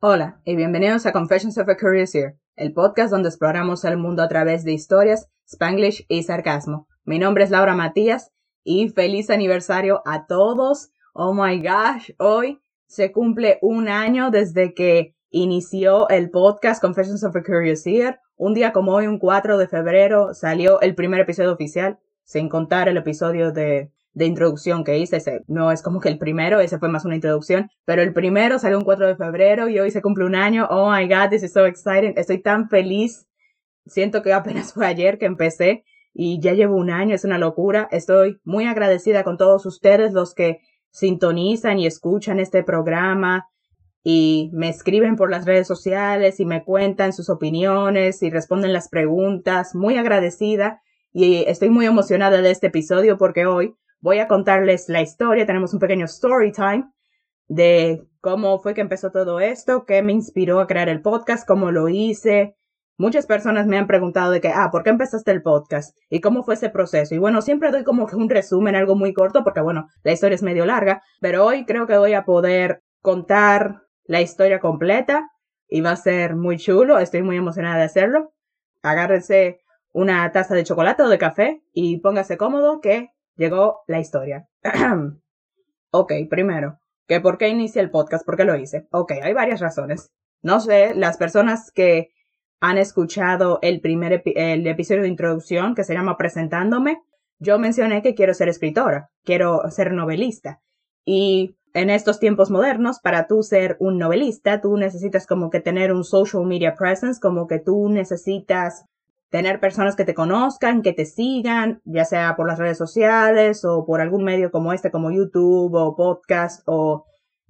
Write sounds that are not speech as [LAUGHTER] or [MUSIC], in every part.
Hola y bienvenidos a Confessions of a Curious Ear, el podcast donde exploramos el mundo a través de historias, spanglish y sarcasmo. Mi nombre es Laura Matías y feliz aniversario a todos. Oh my gosh, hoy se cumple un año desde que inició el podcast Confessions of a Curious Ear. Un día como hoy, un 4 de febrero, salió el primer episodio oficial, sin contar el episodio de de introducción que hice. Ese no es como que el primero, ese fue más una introducción, pero el primero salió un 4 de febrero y hoy se cumple un año. Oh my god, this is so exciting. Estoy tan feliz. Siento que apenas [LAUGHS] fue ayer que empecé y ya llevo un año, es una locura. Estoy muy agradecida con todos ustedes, los que sintonizan y escuchan este programa y me escriben por las redes sociales y me cuentan sus opiniones y responden las preguntas. Muy agradecida y estoy muy emocionada de este episodio porque hoy voy a contarles la historia. Tenemos un pequeño story time de cómo fue que empezó todo esto, qué me inspiró a crear el podcast, cómo lo hice. Muchas personas me han preguntado de que, ah, ¿por qué empezaste el podcast? ¿Y cómo fue ese proceso? Y bueno, siempre doy como que un resumen, algo muy corto, porque bueno, la historia es medio larga, pero hoy creo que voy a poder contar la historia completa y va a ser muy chulo. Estoy muy emocionada de hacerlo. Agárrense una taza de chocolate o de café y póngase cómodo que llegó la historia. [CLEARS THROAT] ok, primero, que por qué inicié el podcast, por qué lo hice. Ok, hay varias razones. No sé, las personas que han escuchado el primer episodio de introducción que se llama Presentándome, yo mencioné que quiero ser escritora, quiero ser novelista. Y en estos tiempos modernos, para tú ser un novelista, tú necesitas como que tener un social media presence, como que tú necesitas tener personas que te conozcan, que te sigan, ya sea por las redes sociales o por algún medio como este, como YouTube o podcast o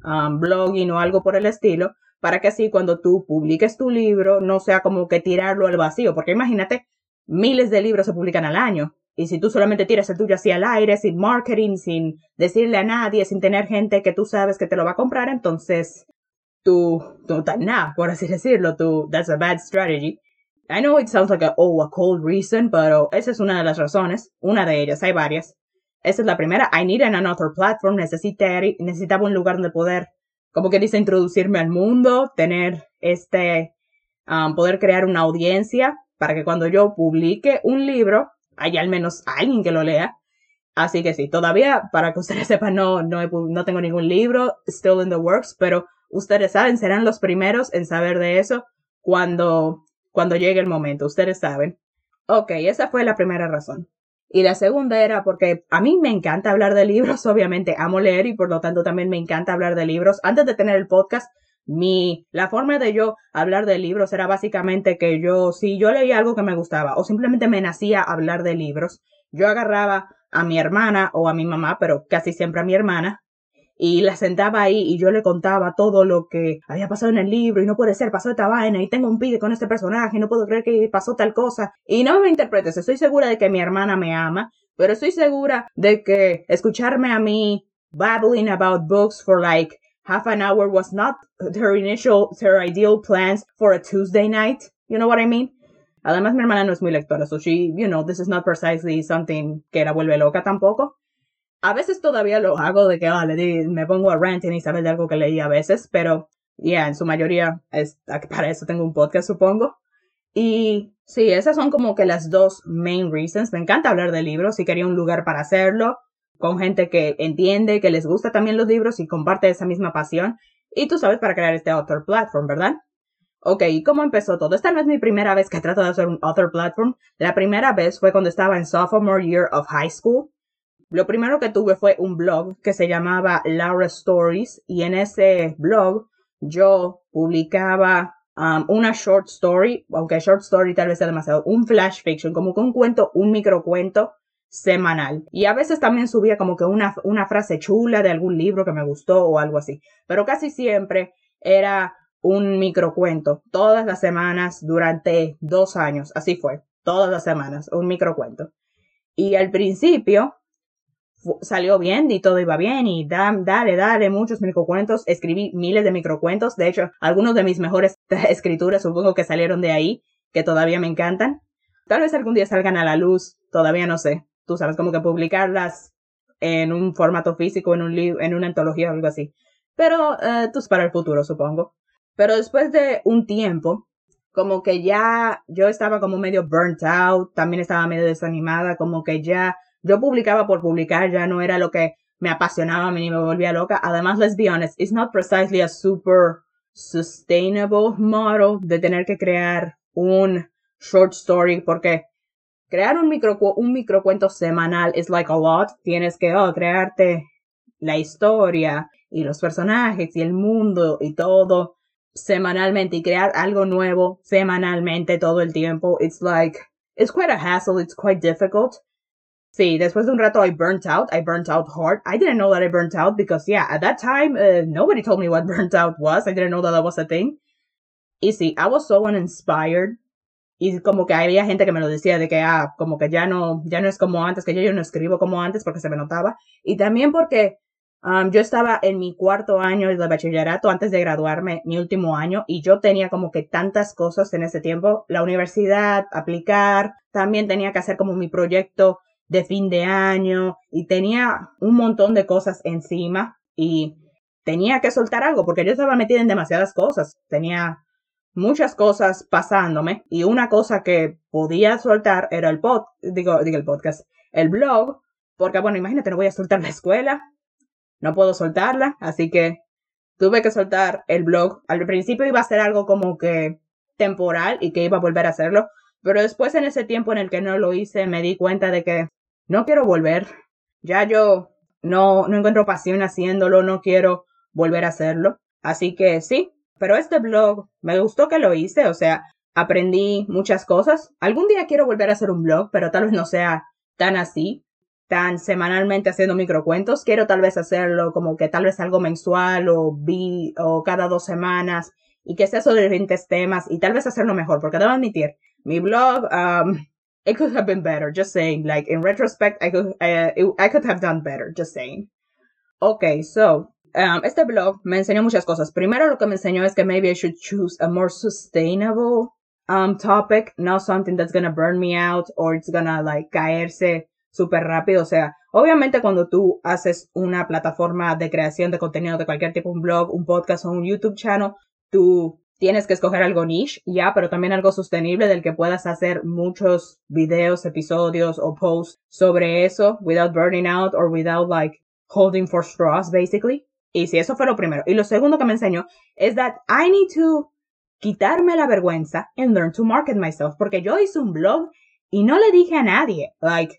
um, blogging o algo por el estilo, para que así cuando tú publiques tu libro no sea como que tirarlo al vacío, porque imagínate, miles de libros se publican al año. Y si tú solamente tiras el tuyo así al aire, sin marketing, sin decirle a nadie, sin tener gente que tú sabes que te lo va a comprar, entonces tú estás nada, por así decirlo, tú, that's a bad strategy. I know it sounds like a, oh, a cold reason, pero esa es una de las razones. Una de ellas, hay varias. Esa es la primera. I need another platform. necesitaba un lugar donde poder, como que dice, introducirme al mundo, tener este, um, poder crear una audiencia para que cuando yo publique un libro, haya al menos alguien que lo lea. Así que sí, todavía, para que ustedes [LAUGHS] sepan, no, no, no tengo ningún libro, still in the works, pero ustedes saben, serán los primeros en saber de eso cuando cuando llegue el momento, ustedes saben. Ok, esa fue la primera razón. Y la segunda era porque a mí me encanta hablar de libros, [LAUGHS] obviamente amo leer y por lo tanto también me encanta hablar de libros. Antes de tener el podcast, mi, la forma de yo hablar de libros era básicamente que yo, si yo leía algo que me gustaba o simplemente me nacía hablar de libros, yo agarraba a mi hermana o a mi mamá, pero casi siempre a mi hermana, y la sentaba ahí y yo le contaba todo lo que había pasado en el libro y no puede ser, pasó esta vaina y tengo un pide con este personaje y no puedo creer que pasó tal cosa. Y no me interpretes, estoy segura de que mi hermana me ama, pero estoy segura de que escucharme a mí babbling about books for like half an hour was not her initial, her ideal plans for a Tuesday night. You know what I mean? Además, mi hermana no es muy lectora, so she, you know, this is not precisely something que la vuelve loca tampoco. A veces todavía lo hago de que, vale, me pongo a ranting y saber de algo que leí a veces, pero ya, en su mayoría, es, para eso tengo un podcast, supongo. Y sí, esas son como que las dos main reasons. Me encanta hablar de libros y quería un lugar para hacerlo, con gente que entiende, que les gusta también los libros y comparte esa misma pasión. Y tú sabes, para crear este author platform, ¿verdad? Ok, ¿y cómo empezó todo? Esta no es mi primera vez que trato de hacer un author platform. La primera vez fue cuando estaba en sophomore year of high school. Lo primero que tuve fue un blog que se llamaba Laura Stories y en ese blog yo publicaba um, una short story, aunque short story tal vez sea demasiado, un flash fiction, como que un cuento, un microcuento semanal. Y a veces también subía como que una, una frase chula de algún libro que me gustó o algo así. Pero casi siempre era un microcuento, todas las semanas durante dos años. Así fue, todas las semanas, un microcuento. Y al principio salió bien y todo iba bien y dale, dale, muchos microcuentos. Escribí miles de microcuentos. De hecho, algunos de mis mejores [LAUGHS] escrituras supongo que salieron de ahí, que todavía me encantan. Tal vez algún día salgan a la luz, todavía no sé. Tú sabes, como que publicarlas en un formato físico, en un libro, en una antología o algo así. Pero, uh, tú para el futuro, supongo. Pero después de un tiempo, como que ya yo estaba como medio burnt out, también estaba medio desanimada, como que ya yo publicaba por publicar, ya no era lo que me apasionaba ni me volvía loca. Además, let's be honest, it's not precisely a super sustainable model de tener que crear un short story porque crear un micro un microcuento semanal es like a lot. Tienes que oh, crearte la historia y los personajes y el mundo y todo semanalmente y crear algo nuevo semanalmente todo el tiempo. It's like, it's quite a hassle. It's quite difficult. Sí, después de un rato I burnt out. I burnt out hard. I didn't know that I burnt out because, yeah, at that time, uh, nobody told me what [LAUGHS] burnt out was. I didn't know that that was a thing. Y sí, I was so uninspired. Y como que había gente que me lo decía de que, ah, como que ya no, ya no es como antes, que yo, yo no escribo como antes porque se me notaba. Y también porque um, yo estaba en mi cuarto año de bachillerato antes de graduarme, mi último año, y yo tenía como que tantas cosas en ese tiempo. La universidad, aplicar, también tenía que hacer como mi proyecto de fin de año y tenía un montón de cosas encima y tenía que soltar algo porque yo estaba metida en demasiadas cosas. Tenía muchas cosas pasándome y una cosa que podía soltar era el pod, digo, digo el podcast, el blog, porque bueno, imagínate, no voy a soltar la escuela, no puedo soltarla, así que tuve que soltar el blog. Al principio iba a ser algo como que temporal y que iba a volver a hacerlo, pero después en ese tiempo en el que no lo hice me di cuenta de que no quiero volver. Ya yo no, no encuentro pasión haciéndolo, no quiero volver a hacerlo. Así que sí, pero este blog me gustó que lo hice, o sea, aprendí muchas cosas. Algún día quiero volver a hacer un blog, pero tal vez no sea tan así, tan semanalmente haciendo microcuentos. Quiero tal vez hacerlo como que tal vez algo mensual o vi o cada dos semanas y que sea sobre diferentes temas y tal vez hacerlo mejor, porque debo admitir, mi blog it could have been better. Just saying. Like in retrospect, I could uh, I could have done better. Just saying. Okay, so um, este blog me enseñó muchas cosas. Primero, lo que me enseñó es que maybe I should choose a more sustainable um topic, not something that's gonna burn me out or it's gonna like caerse súper rápido. O sea, obviamente cuando tú haces una plataforma de creación de contenido de cualquier tipo, un blog, un podcast o un YouTube channel, tú tienes que escoger algo niche, ya, pero también algo sostenible del que puedas hacer muchos videos, episodios o posts sobre eso without burning out or without like holding for straws, basically. Y si eso fue lo primero. Y lo segundo que me enseñó es that I need to quitarme la vergüenza and learn to market myself. Porque yo hice un blog y no le dije a nadie. Like,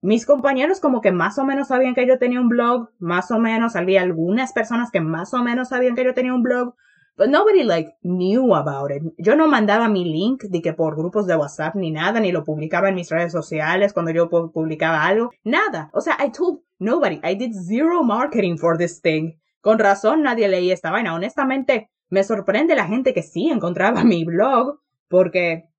mis compañeros como que más o menos sabían que yo tenía un blog, más o menos, había algunas personas que más o menos sabían que yo tenía un blog, But nobody like knew about it. Yo no mandaba mi link de que por grupos de WhatsApp ni nada, ni lo publicaba en mis redes sociales cuando yo publicaba algo. Nada. O sea, I told nobody. I did zero marketing for this thing. Con razón nadie leía esta vaina. Honestamente, me sorprende la gente que sí encontraba [LAUGHS] mi blog porque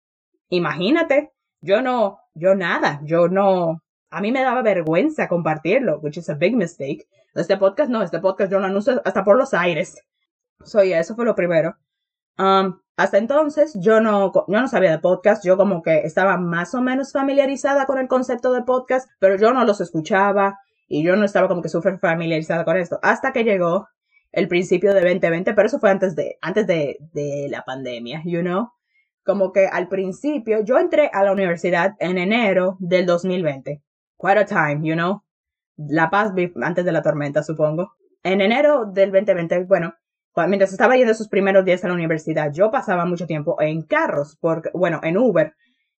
imagínate, yo no, yo nada, yo no, a mí me daba vergüenza compartirlo, which is a big mistake. Este podcast no, este podcast yo lo anuncio hasta por los aires. So, yeah, eso fue lo primero. Um, hasta entonces yo no, yo no sabía de podcast, yo como que estaba más o menos familiarizada con el concepto de podcast, pero yo no los escuchaba y yo no estaba como que súper familiarizada con esto. Hasta que llegó el principio de 2020, pero eso fue antes de, antes de, de la pandemia, you know. Como que al principio, yo entré a la universidad en enero del 2020. Quite a time, you know. La paz antes de la tormenta, supongo. En enero del 2020, bueno, mientras estaba yendo sus primeros días a la universidad, yo pasaba mucho tiempo en carros, bueno, en Uber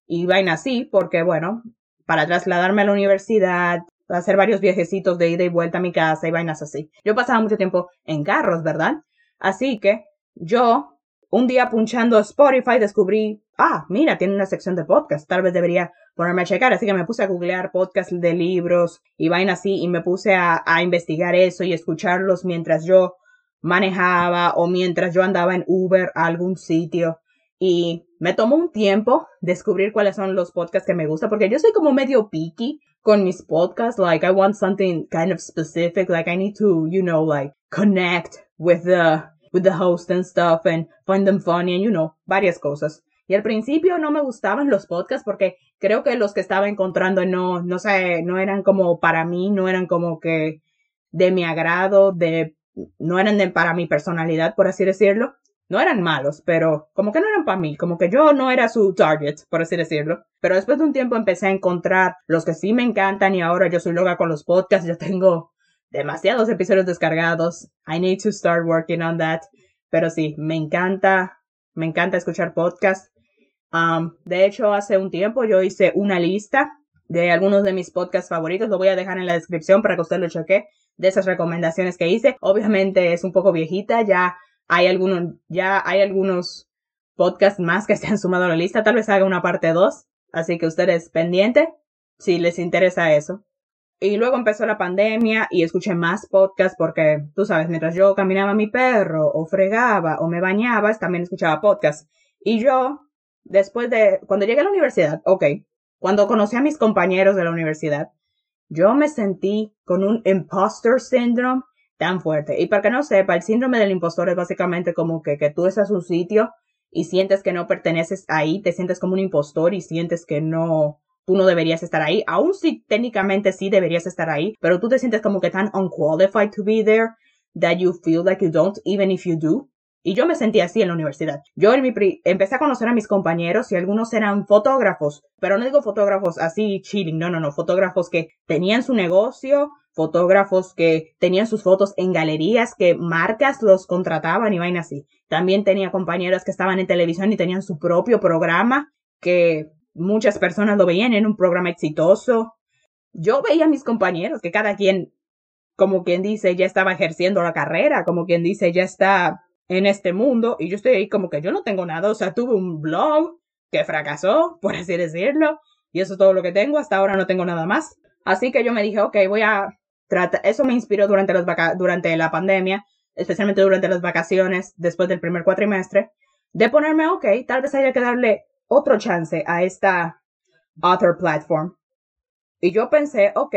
y vaina así, porque, bueno, para trasladarme a la universidad, hacer varios viajecitos de ida y vuelta a mi casa y vainas así. Yo pasaba mucho tiempo en carros, ¿verdad? Así que yo, un día punchando Spotify, descubrí, ah, mira, tiene una sección de podcast, tal vez debería ponerme a checar. Así que me puse a googlear podcasts de libros y vainas así y me puse a investigar eso y escucharlos mientras yo manejaba o mientras yo andaba en Uber a algún sitio. Y me tomó un tiempo descubrir cuáles son los podcasts que me gustan, porque yo soy como medio picky con mis podcasts. Like, I want something kind of specific. Like, I need to, you know, like, connect with the, with the host and stuff and find them funny and, you know, varias cosas. Y al principio no me gustaban los podcasts porque creo que los que estaba encontrando no, no sé, no eran como para mí, no eran como que de mi agrado, de no eran de, para mi personalidad, por así decirlo. no eran malos, pero como que no eran para mí, como que yo no era su target, por así decirlo. Pero después de un tiempo empecé a encontrar los que sí me encantan y ahora yo soy loca con los podcasts, yo tengo demasiados episodios descargados. I need to start working on that. Pero sí, me encanta, me encanta escuchar podcasts. Um, de hecho, hace un tiempo yo hice una lista de algunos de mis podcasts favoritos. Lo voy a dejar en la descripción para que usted lo cheque de esas recomendaciones que hice. Obviamente es un poco viejita, ya hay algunos, ya hay algunos podcasts más que se han sumado a la lista. Tal vez haga una parte 2. Así que ustedes pendiente si les interesa eso. Y luego empezó la pandemia y escuché más podcasts porque, tú sabes, mientras yo caminaba a mi perro o fregaba o me bañaba, también escuchaba podcasts. Y yo, después de, cuando llegué a la universidad, ok, cuando conocí a mis compañeros de la universidad, yo me sentí con un imposter syndrome tan fuerte. Y para que no sepa, el síndrome del impostor es básicamente como que, que tú estás en un sitio y sientes que no perteneces ahí, te sientes como un impostor y sientes que no, tú no deberías estar ahí, aun si técnicamente sí deberías estar ahí, pero tú te sientes como que tan unqualified to be there that you feel like you don't, even if you do. Y yo me sentí así en la universidad. Yo en mi empecé a conocer a mis compañeros y algunos eran fotógrafos, pero no digo fotógrafos así chilling, no, no, no, fotógrafos que tenían su negocio, fotógrafos que tenían sus fotos en galerías, que marcas los contrataban y vaina así. También tenía compañeros que estaban en televisión y tenían su propio programa, que muchas personas lo veían en un programa exitoso. Yo veía a mis compañeros que cada quien, como quien dice, ya estaba ejerciendo la carrera, como quien dice, ya está en este mundo y yo estoy ahí como que yo no tengo nada, o sea, tuve un blog que fracasó, [LAUGHS] por así decirlo, y eso es todo lo que tengo, hasta ahora no tengo nada más. Así que yo me dije, ok, voy a tratar, eso me inspiró durante, los durante la pandemia, especialmente durante las vacaciones, después del primer cuatrimestre, de ponerme, ok, tal vez haya que darle otro chance a esta other platform. Y yo pensé, ok,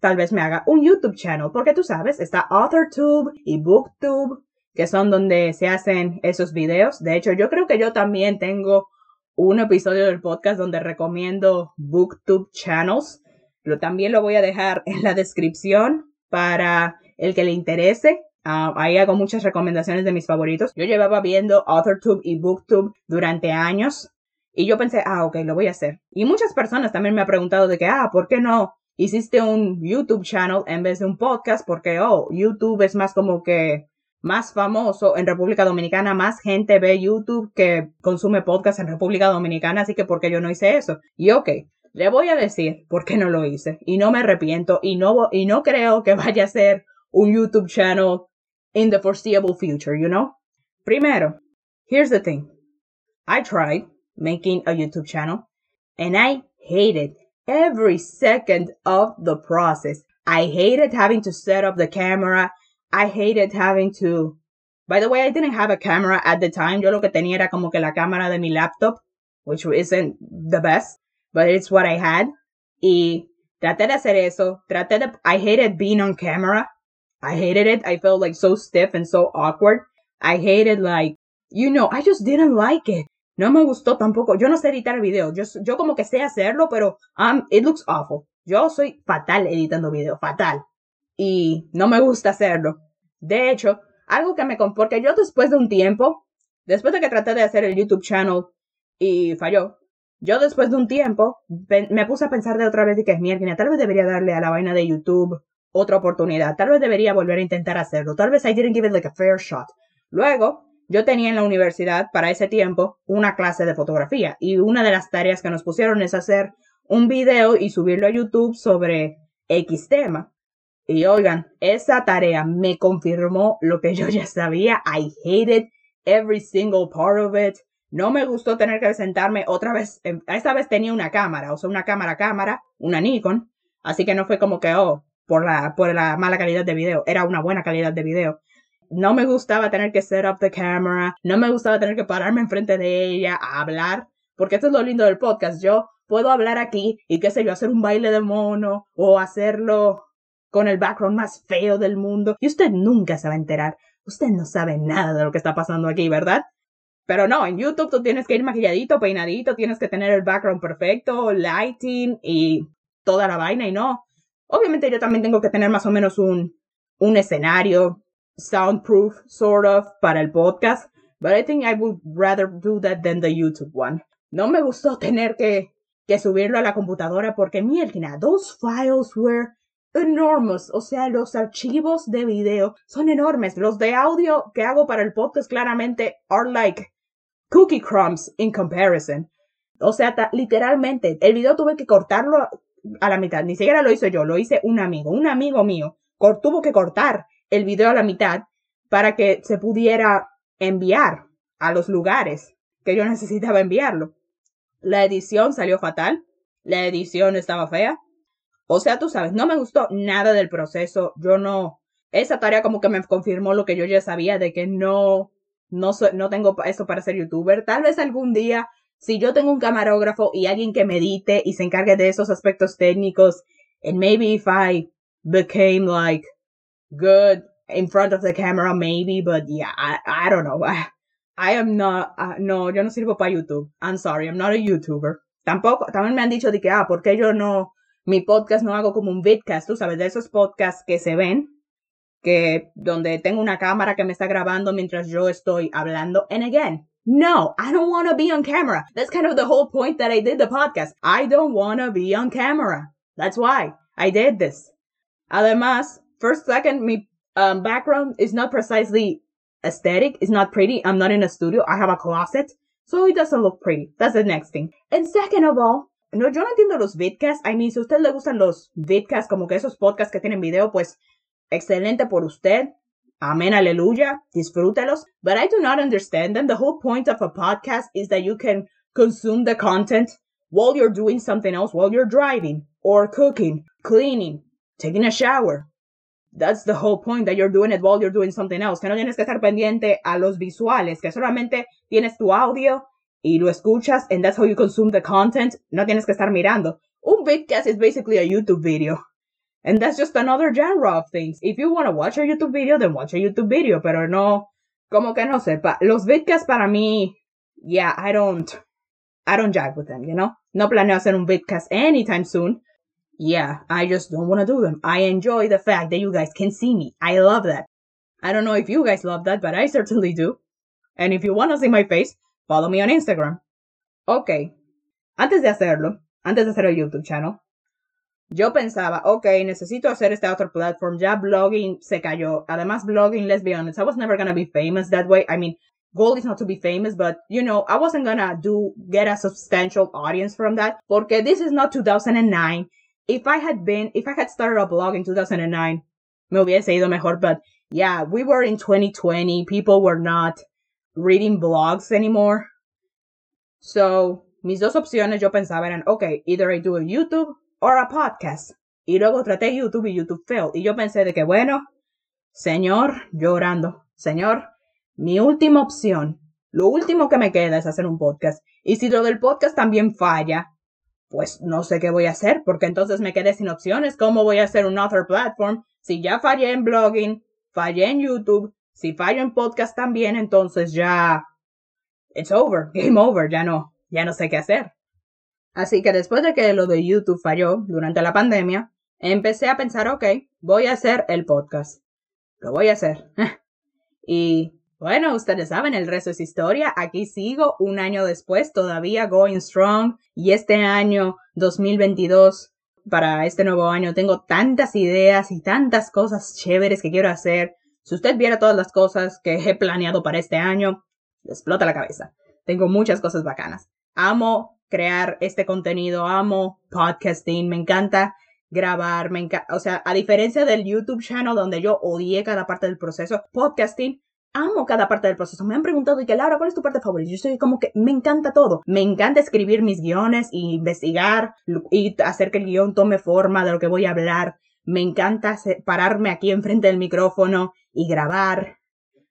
tal vez me haga un YouTube channel, porque tú sabes, está AuthorTube y BookTube, que son donde se hacen esos videos. De hecho, yo creo que yo también tengo un episodio del podcast donde recomiendo BookTube channels. Lo, también lo voy a dejar en la descripción para el que le interese. Ah, ahí hago muchas recomendaciones de mis favoritos. Yo llevaba viendo AuthorTube y BookTube durante años y yo pensé, ah, ok, lo voy a hacer. Y muchas personas también me han preguntado de que, ah, ¿por qué no hiciste un YouTube channel en vez de un podcast? Porque, oh, YouTube es más como que más famoso en República Dominicana, más gente ve YouTube que consume podcast en República Dominicana, así que ¿por qué yo no hice eso? Y ok, le voy a decir por qué no lo hice y no me arrepiento y no, y no creo que vaya a ser un YouTube channel in the foreseeable future, you know? Primero, here's the thing. I tried making a YouTube channel and I hated every second of the process. I hated having to set up the camera. I hated having to, by the way, I didn't have a camera at the time. Yo lo que tenía era como que la cámara de mi laptop, which isn't the best, but it's what I had. Y traté de hacer eso. Traté de, I hated being on camera. I hated it. I felt like so stiff and so awkward. I hated like, you know, I just didn't like it. No me gustó tampoco. Yo no sé editar videos. Yo, yo como que sé hacerlo, pero um, it looks awful. Yo soy fatal editando videos, fatal. Y no me gusta hacerlo. De hecho, algo que me... Porque yo después de un tiempo, después de que traté de hacer el YouTube channel y falló, yo después de un tiempo me puse a pensar de otra vez que es mierda, tal vez debería darle a la vaina de YouTube otra oportunidad. Tal vez debería volver a intentar hacerlo. Tal vez I didn't give it like a fair shot. Luego, yo tenía en la universidad para ese tiempo una clase de fotografía y una de las tareas que nos pusieron es hacer un video y subirlo a YouTube sobre X tema. Y oigan, esa tarea me confirmó lo que yo ya sabía. I hated every single part of it. No me gustó tener que sentarme otra vez. Esta vez tenía una cámara, o sea, una cámara cámara, una Nikon. Así que no fue como que, oh, por la, por la mala calidad de video. Era una buena calidad de video no me gustaba tener que set up the camera, no me gustaba tener que pararme enfrente de ella a hablar, porque esto es lo lindo del podcast. Yo puedo hablar aquí y qué sé yo, hacer un baile de mono o hacerlo con el background más feo del mundo y usted nunca se va a enterar. Usted no sabe nada de lo que está pasando aquí, ¿verdad? Pero no, en YouTube tú tienes que ir maquilladito, peinadito, tienes que tener el background perfecto, lighting y toda la vaina y no. Obviamente yo también tengo que tener más o menos un, un escenario, soundproof, sort of, para el podcast. But I think I would rather do that than the YouTube one. No me gustó tener que, que subirlo a la computadora porque, mierda, those files were enormous. O sea, los archivos de video son enormes. Los de audio que hago para el podcast claramente are like cookie crumbs in comparison. O sea, literalmente, el video tuve que cortarlo a la mitad. Ni siquiera lo hice yo, lo hice un amigo. Un amigo mío tuvo que cortar el video a la mitad para que se pudiera enviar a los lugares que yo necesitaba enviarlo. La edición salió fatal. La edición estaba fea. O sea, tú sabes, no me gustó nada del proceso. Yo no. Esa tarea como que me confirmó lo que yo ya sabía de que no, no, no tengo eso para ser youtuber. Tal vez algún día, si yo tengo un camarógrafo y alguien que medite y se encargue de esos aspectos técnicos, and maybe if I became like good in front of the camera, maybe, but yeah, I, I don't know. [SIGHS] I, am not, uh, no, yo no sirvo para YouTube. I'm sorry, I'm not a YouTuber. Tampoco, también me han dicho de que, ah, ¿por qué yo no mi podcast no hago como un vidcast, tú sabes, de esos podcasts que se ven, que donde tengo una cámara que me está grabando mientras yo estoy hablando. And again, no, I don't want to be on camera. That's kind of the whole point that I did the podcast. I don't want to be on camera. That's why I did this. Además, first, second, my um, background is not precisely aesthetic. It's not pretty. I'm not in a studio. I have a closet. So it doesn't look pretty. That's the next thing. And second of all, no, yo no entiendo los vidcasts. I mean, si usted le gustan los vidcasts, como que esos podcasts que tienen video, pues excelente por usted. Amén, aleluya. Disfrútelos. But I do not understand them. The whole point of a podcast is that you can consume the content while you're doing something else, while you're driving or cooking, cleaning, taking a shower. That's the whole point that you're doing it while you're doing something else. Que no tienes que estar pendiente a los visuales, que solamente tienes tu audio y lo escuchas and that's how you consume the content, no tienes que estar mirando. Un vidcast is basically a YouTube video. And that's just another genre of things. If you want to watch a YouTube video, then watch a YouTube video, pero no, como que no sepa. Los vidcasts para mí, yeah, I don't, I don't jive with them, you know? No planeo hacer un vidcast anytime soon. Yeah, I just don't want to do them. I enjoy the fact that you guys can see me. I love that. I don't know if you guys love that, but I certainly do. And if you want to see my face, Follow me on Instagram. Ok. Antes de hacerlo, antes de hacer el YouTube channel, yo pensaba, ok, necesito hacer este otro platform. Ya blogging se cayó. Además, blogging, let's be honest, I was never gonna be famous that way. I mean, goal is not to be famous, but you know, I wasn't gonna do, get a substantial audience from that. Porque this is not 2009. If I had been, if I had started a blog in 2009, me hubiese ido mejor, but yeah, we were in 2020. People were not reading blogs anymore. So, mis dos opciones yo pensaba eran, ok, either I do a YouTube or a podcast. Y luego traté YouTube y YouTube failed. Y yo pensé de que, bueno, señor, llorando, señor, mi última opción, lo último que me queda es hacer un podcast. Y si lo del podcast también falla, pues no sé qué voy a hacer, porque entonces me quedé sin opciones. ¿Cómo voy a hacer un other platform? Si ya fallé en blogging, fallé en YouTube, si fallo en podcast también, entonces ya it's over, game over, ya no, ya no sé qué hacer. Así que después de que lo de YouTube falló durante la pandemia, empecé a pensar, ok, voy a hacer el podcast. Lo voy a hacer. [LAUGHS] y bueno, ustedes saben, el resto es historia. Aquí sigo un año después, todavía going strong. Y este año 2022, para este nuevo año, tengo tantas ideas y tantas cosas chéveres que quiero hacer. Si usted viera todas las cosas que he planeado para este año, le explota la cabeza. Tengo muchas cosas bacanas. Amo crear este contenido, amo podcasting, me encanta grabar, me encanta, o sea, a diferencia del YouTube channel donde yo odié cada parte del proceso, podcasting, amo cada parte del proceso. Me han preguntado, y que Laura, ¿cuál es tu parte favorita? Yo estoy como que me encanta todo. Me encanta escribir mis guiones y investigar y hacer que el guion tome forma de lo que voy a hablar. Me encanta pararme aquí enfrente del micrófono y grabar.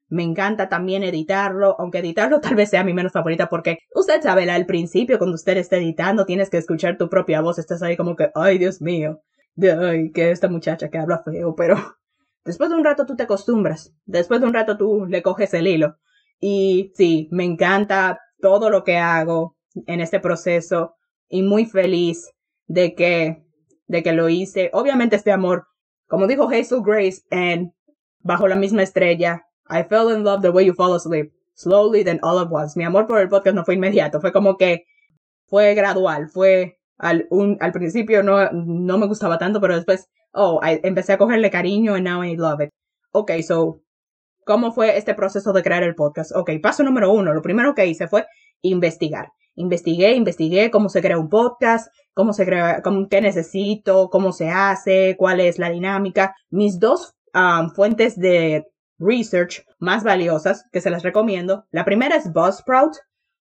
Me encanta también editarlo, aunque editarlo tal vez sea mi menos favorita porque usted sabe, al principio cuando usted está editando tienes que escuchar tu propia voz, estás ahí como que, ay Dios mío, ay, que esta muchacha que habla feo, pero [LAUGHS] después de un rato tú te acostumbras, después de un rato tú le coges el hilo. Y sí, me encanta todo lo que hago en este proceso y muy feliz de que, de que lo hice. Obviamente este amor, como dijo Hazel Grace en bajo la misma estrella. I fell in love the way you fall asleep. slowly then all at once. Mi amor por el podcast no fue inmediato, fue como que fue gradual, fue al, un, al principio no, no me gustaba tanto, pero después, oh, empecé a cogerle cariño and now I love it. Ok, so, ¿cómo fue este proceso de crear el podcast? Ok, paso número uno, lo primero que hice fue investigar. Investigué, investigué cómo se crea un podcast, cómo se crea, cómo, qué necesito, cómo se hace, cuál es la dinámica. Mis dos um, fuentes de research más valiosas que se las recomiendo. La primera es Buzzsprout.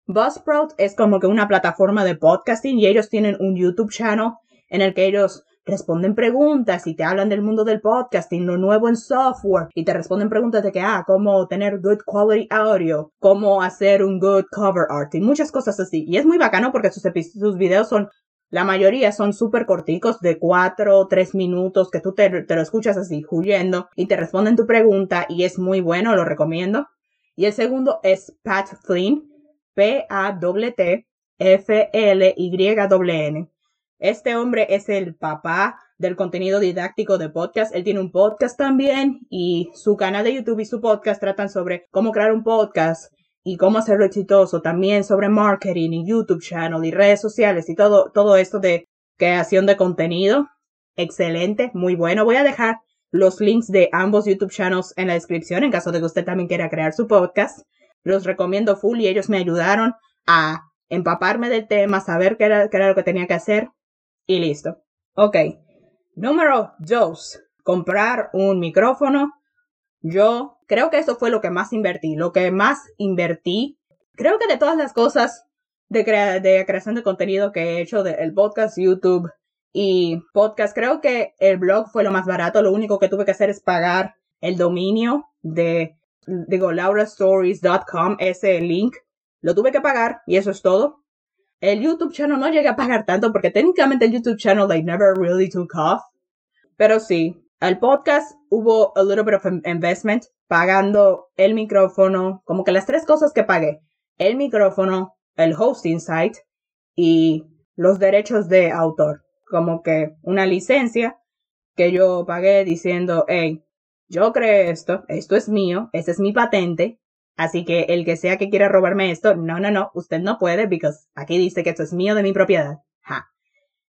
Buzzsprout es como que una plataforma de podcasting y ellos tienen un YouTube channel en el que ellos responden preguntas y te hablan del mundo del podcasting, lo nuevo en software y te responden preguntas de que, ah, cómo tener good quality audio, cómo hacer un good cover art y muchas cosas así. Y es muy bacano porque sus, sus videos son la mayoría son súper corticos, de cuatro o tres minutos, que tú te, lo escuchas así, huyendo, y te responden tu pregunta, y es muy bueno, lo recomiendo. Y el segundo es Pat Flynn, P-A-T-F-L-Y-N. Este hombre es el papá del contenido didáctico de podcast. Él tiene un podcast también y su canal de YouTube y su podcast tratan sobre cómo crear un podcast, y cómo hacerlo exitoso, también sobre marketing y YouTube channel y redes sociales y todo, todo esto de creación de contenido. Excelente, muy bueno. Voy a dejar los links de ambos YouTube channels en la descripción en caso de que usted también quiera crear su podcast. Los recomiendo full y ellos me ayudaron a empaparme del tema, saber qué era, qué era lo que tenía que hacer y listo. Ok. Número dos. Comprar un micrófono. Yo creo que eso fue lo que más invertí. Lo que más invertí, creo que de todas las cosas de, de creación de contenido que he hecho, del podcast, YouTube y podcast, creo que el blog fue lo más barato. Lo único que tuve que hacer es pagar el dominio de, digo, laurastories.com, ese link. Lo tuve que pagar y eso es todo. El YouTube channel no llegué a pagar tanto porque técnicamente el YouTube channel like never really took off. Pero sí, al podcast hubo a little bit of investment pagando el micrófono, como que las tres cosas que pagué, el micrófono, el hosting site y los derechos de autor, como que una licencia que yo pagué diciendo, hey, yo creé esto, esto es mío, esta es mi patente, así que el que sea que quiera robarme esto, no, no, no, usted no puede, porque aquí dice que esto es mío de mi propiedad. Ja.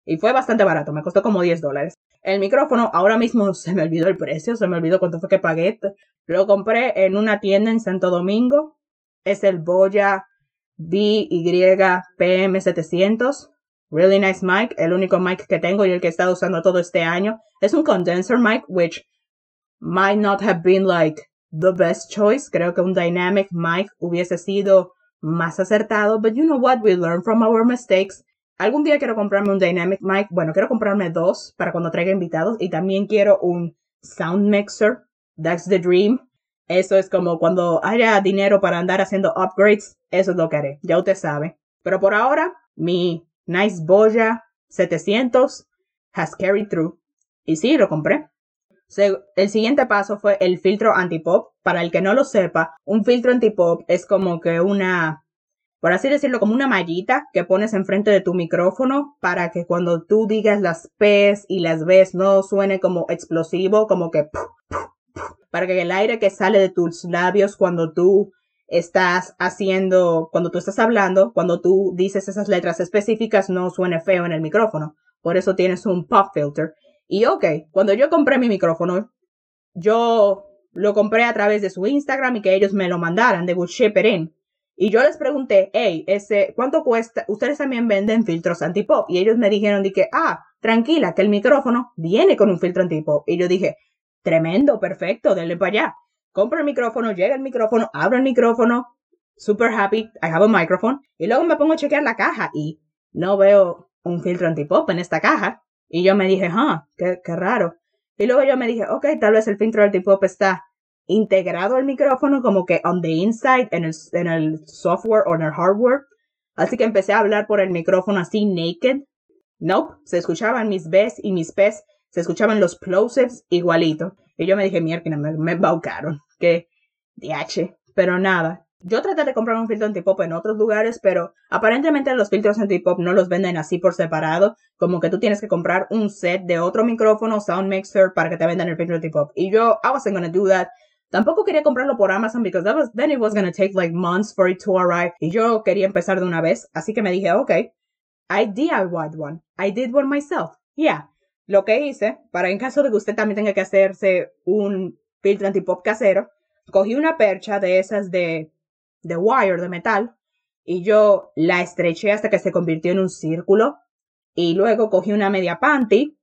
Y fue bastante barato, me costó como 10 dólares. El micrófono, ahora mismo [LAUGHS] se me olvidó el precio, se me olvidó cuánto fue que pagué. Lo compré en una tienda en Santo Domingo. Es el Boya BY-PM700. Really nice mic, el único mic que tengo y el que he estado usando todo este año. Es un condenser mic, which might not have been like the best choice. Creo que un dynamic mic hubiese sido más acertado, but you know what? We learn from our mistakes. Algún día quiero comprarme un Dynamic Mic. Bueno, quiero comprarme dos para cuando traiga invitados. Y también quiero un Sound Mixer. That's the dream. Eso es como cuando haya dinero para andar haciendo upgrades. Eso es lo que haré. Ya usted sabe. Pero por ahora, mi Nice Boya 700 has carried through. Y sí, lo compré. El siguiente paso fue el filtro antipop. Para el que no lo sepa, un filtro antipop es como que una por así decirlo, como una mallita que pones enfrente de tu micrófono para que cuando tú digas las P's y las B's no suene como explosivo, como que para que el aire que sale de tus labios cuando tú estás haciendo, cuando tú estás hablando, cuando tú dices esas letras específicas no suene feo en el micrófono. Por eso tienes un pop filter. Y ok, cuando yo compré mi micrófono, yo lo compré a través de su Instagram y que ellos me lo mandaran, de ship it in. Y yo les pregunté, hey, ese, ¿cuánto cuesta? Ustedes también venden filtros antipop. Y ellos me dijeron de que, ah, tranquila, que el micrófono viene con un filtro antipop. Y yo dije, tremendo, perfecto, denle para allá. Compro el micrófono, llega el micrófono, abro el micrófono, super happy, I have a microphone. Y luego me pongo a chequear la caja y no veo un filtro antipop en esta caja. Y yo me dije, ah, qué, qué raro. Y luego yo me dije, ok, tal vez el filtro antipop está integrado al micrófono como que on the inside en el, en el software o en el hardware. Así que empecé a hablar por el micrófono así naked. Nope, se escuchaban mis B's y mis P's, se escuchaban los plosives igualito. Y yo me dije, mierda, me, me embaucaron. Que DH. Pero nada. Yo traté de comprar un filtro antipop en otros lugares, pero aparentemente los filtros antipop no los venden así por separado. Como que tú tienes que comprar un set de otro micrófono, sound mixer, para que te vendan el filtro antipop. Y yo, I wasn't gonna do that. Tampoco quería comprarlo por Amazon because that was, then it was to take like months for it to arrive. Y yo quería empezar de una vez. Así que me dije, ok, I DIYed one. I did one myself. Yeah. Lo que hice, para en caso de que usted también tenga que hacerse un filtro antipop casero, cogí una percha de esas de, de wire, de metal, y yo la estreché hasta que se convirtió en un círculo. Y luego cogí una media panty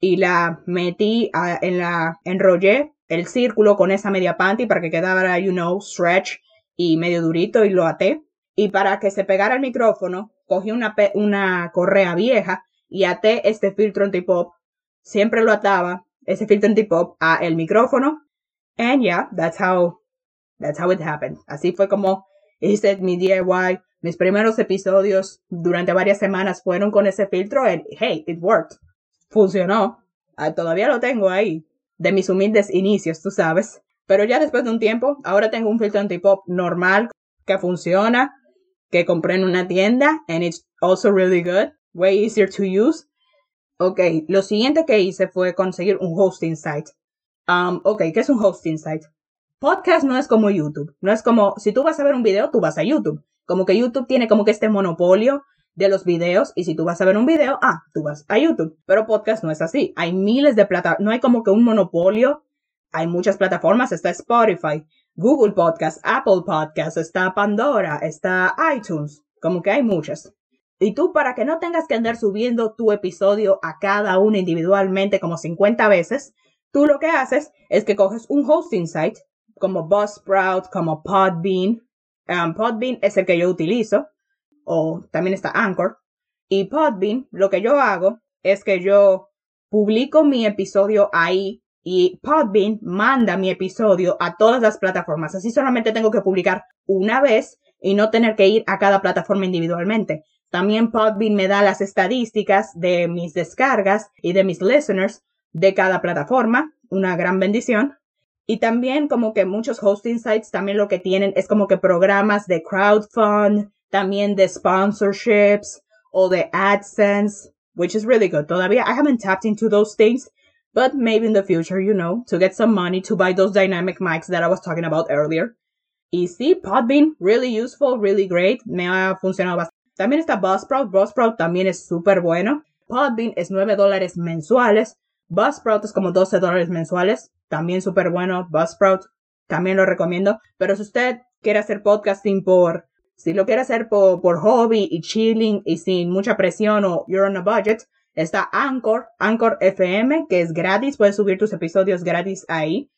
y la metí en la, enrollé el círculo con esa media panty para que quedara, you know, stretch y medio durito y lo até. Y para que se pegara el micrófono, cogí una, una correa vieja y até este filtro antipop. Siempre lo ataba, ese filtro antipop, a el micrófono. And yeah, that's how, that's how it happened. Así fue como hice mi DIY. Mis primeros episodios durante varias semanas fueron con ese filtro and hey, it worked. Funcionó. Ah, todavía lo tengo ahí. De mis humildes inicios, tú sabes. Pero ya después de un tiempo, ahora tengo un filtro antipop normal que funciona, que compré en una tienda and it's also really good, way easier to use. Ok, lo siguiente que hice fue conseguir un hosting site. Um, ok, ¿qué es un hosting site? Podcast no es como YouTube. No es como, si tú vas a ver un video, tú vas a YouTube. Como que YouTube tiene como que este monopolio de los videos y si tú vas a ver un video, ah, tú vas a YouTube. Pero podcast no es así. Hay miles de plataformas, no hay como que un monopolio. Hay muchas plataformas, está Spotify, Google Podcast, Apple Podcast, está Pandora, está iTunes. Como que hay muchas. Y tú para que no tengas que andar subiendo tu episodio a cada uno individualmente como 50 veces, tú lo que haces es que coges un hosting site como Buzzsprout, como Podbean. Podbean es el que yo utilizo o también está Anchor. Y Podbean, lo que yo hago es que yo publico mi episodio ahí y Podbean manda mi episodio a todas las plataformas. Así solamente tengo que publicar una vez y no tener que ir a cada plataforma individualmente. También Podbean me da las estadísticas de mis descargas y de mis listeners de cada plataforma. Una gran bendición. Y también como que muchos hosting sites también lo que tienen es como que programas de crowdfund, también de sponsorships o de AdSense, which is really good. Todavía I haven't tapped into those things, but maybe in the future, you know, to get some money to buy those dynamic mics that I was talking about earlier. Y sí, Podbean, really useful, really great. Me ha funcionado bastante. También está Buzzsprout. Buzzsprout también es súper bueno. Podbean es 9 dólares mensuales. Buzzsprout es como 12 dólares mensuales. También súper bueno. Buzzsprout también lo recomiendo. Pero si usted quiere hacer podcasting por si lo quiere hacer por, por hobby y chilling y sin mucha presión o you're on a budget, está Anchor, Anchor FM, que es gratis, puedes subir tus episodios gratis ahí,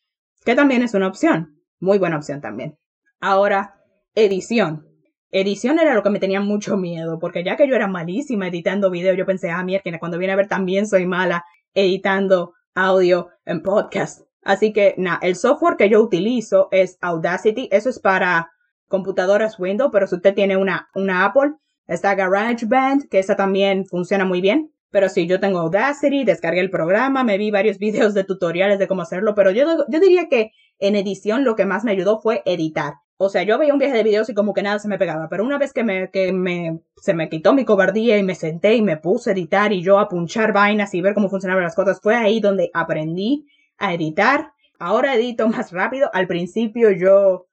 que también es una opción, muy buena opción también. Ahora, edición. Edición era lo que me tenía mucho miedo, porque ya que yo era malísima editando video, yo pensé, ah, mierda, cuando viene a ver también soy mala editando audio en podcast. Así que, nada, el software que yo utilizo es Audacity, eso es para computadoras Windows, pero si usted tiene una, una Apple, está GarageBand, que esa también funciona muy bien. Pero si yo tengo Audacity, descargué el programa, me vi varios [LAUGHS] videos de tutoriales de cómo hacerlo, pero yo, yo diría que en edición lo que más me ayudó fue editar. O sea, yo veía un viaje de videos y como que nada se me pegaba, pero una vez que me, que me, se me quitó mi cobardía y me senté y me puse a editar y yo a punchar vainas y ver cómo funcionaban las cosas, fue ahí donde aprendí a editar. Ahora edito más rápido. Al principio yo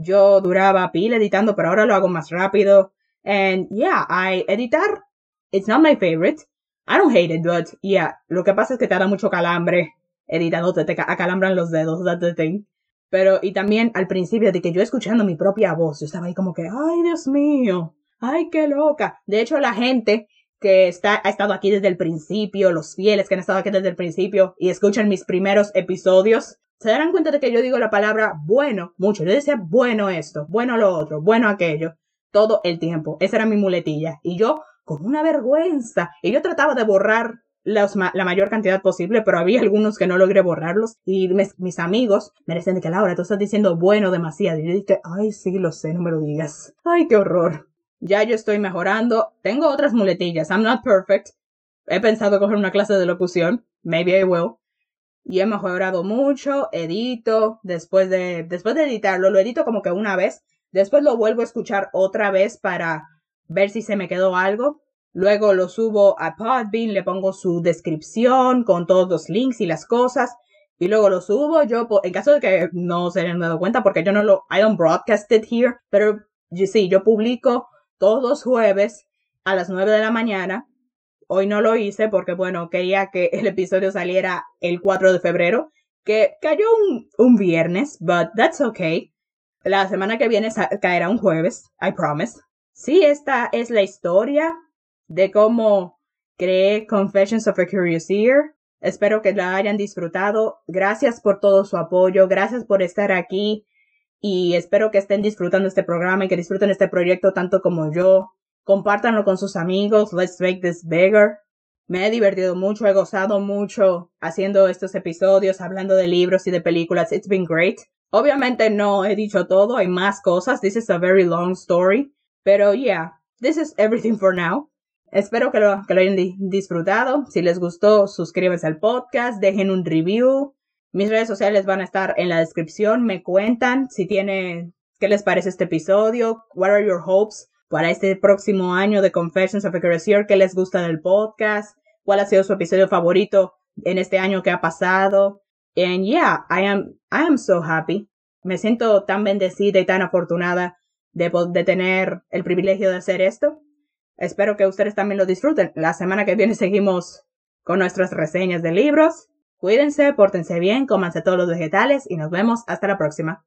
yo duraba pila editando, pero ahora lo hago más rápido. And yeah, I editar, it's not my favorite. I don't hate it, but yeah, lo que pasa es que te da mucho calambre editando, te, te acalambran los dedos, that's the thing. Pero, y también al principio de que yo escuchando mi propia voz, yo estaba ahí como que, ay, Dios mío, ay, qué loca. De hecho, la gente que está, ha estado aquí desde el principio, los fieles que han estado aquí desde el principio y escuchan mis primeros episodios, se darán cuenta de que yo digo la palabra bueno mucho. Yo decía bueno esto, bueno lo otro, bueno aquello, todo el tiempo. Esa era mi muletilla. Y yo, con una vergüenza, y yo trataba de borrar la mayor cantidad posible, pero había algunos que no logré borrarlos. Y mis, amigos me decían de que Laura, tú estás diciendo bueno demasiado. Y yo dije, ay, sí, lo sé, no me lo digas. Ay, qué horror. Ya yo estoy mejorando. Tengo otras muletillas. I'm not perfect. He pensado coger una clase de locución. Maybe I will y he mejorado mucho, edito, después de, después de editarlo, lo edito como que una vez, después lo vuelvo a escuchar otra vez para ver si se me quedó algo. Luego lo subo a Podbean, le pongo su descripción con todos los links y las cosas. y luego lo subo. Yo, en caso de que no se hayan dado cuenta, porque yo no lo, I don't broadcast it here, pero sí, yo publico todos los jueves a las 9 de la mañana. Hoy no lo hice porque, bueno, quería que el episodio saliera el 4 de febrero, que cayó un, un viernes, but that's okay. La semana que viene caerá un jueves, I promise. Sí, esta es la historia de cómo creé Confessions of a Curious Ear. Espero que la hayan disfrutado. Gracias por todo su apoyo. Gracias por estar aquí. Y espero que estén disfrutando este programa y que disfruten este proyecto tanto como yo. Compártanlo con sus amigos. Let's make this bigger. Me he divertido mucho, he gozado mucho haciendo estos episodios, hablando de libros y de películas. It's been great. Obviamente no he dicho todo, hay más cosas. This is a very long story. Pero yeah, this is everything for now. Espero que lo, que lo hayan disfrutado. Si les gustó, suscríbanse al podcast, dejen un review. Mis redes sociales van a estar en la descripción. Me cuentan si tienen, qué les parece este episodio. What are your hopes para este próximo año de Confessions of a Curacier? ¿Qué les gusta del podcast? ¿Cuál ha sido su episodio favorito en este año que ha pasado? And yeah, I am, I am so happy. Me siento tan bendecida y tan afortunada de, de tener el privilegio de hacer esto. Espero que ustedes también lo disfruten. La semana que viene seguimos con nuestras reseñas de libros. Cuídense, pórtense bien, cómanse todos los vegetales y nos vemos hasta la próxima.